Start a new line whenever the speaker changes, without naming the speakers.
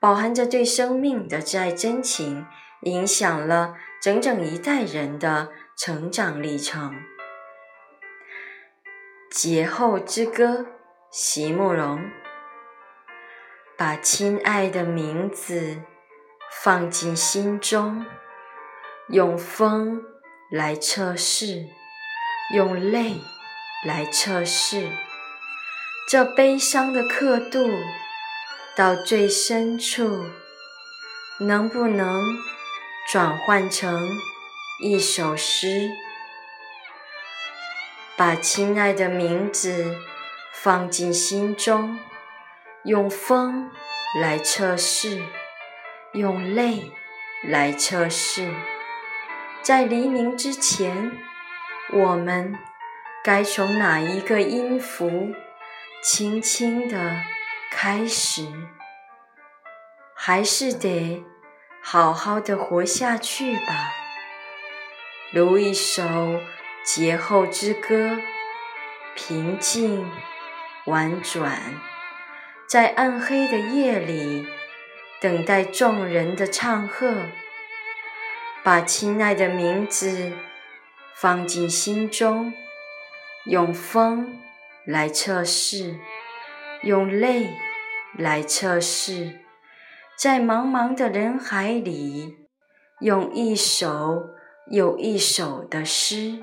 饱含着对生命的挚爱真情，影响了整整一代人的成长历程。劫后之歌，席慕容。把亲爱的名字放进心中，用风来测试，用泪来测试。这悲伤的刻度，到最深处，能不能转换成一首诗？把亲爱的名字放进心中，用风来测试，用泪来测试。在黎明之前，我们该从哪一个音符？轻轻的开始，还是得好好的活下去吧。如一首劫后之歌，平静婉转，在暗黑的夜里等待众人的唱和。把亲爱的名字放进心中，用风。来测试，用泪来测试，在茫茫的人海里，用一首又一首的诗。